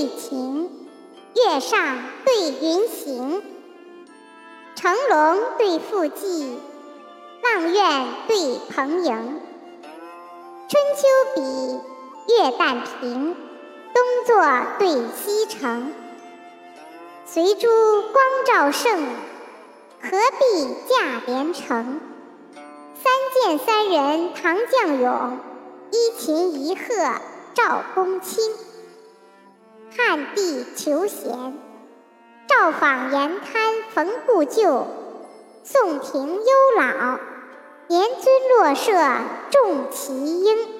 对晴，月上对云行。成龙对附骥，望苑对蓬营。春秋比，月旦平，东坐对西城。随珠光照盛，何必驾连城？三剑三人唐将勇，一琴一鹤赵公卿。暗地求贤，赵访严滩逢故旧；宋庭忧老，年尊落舍重其英。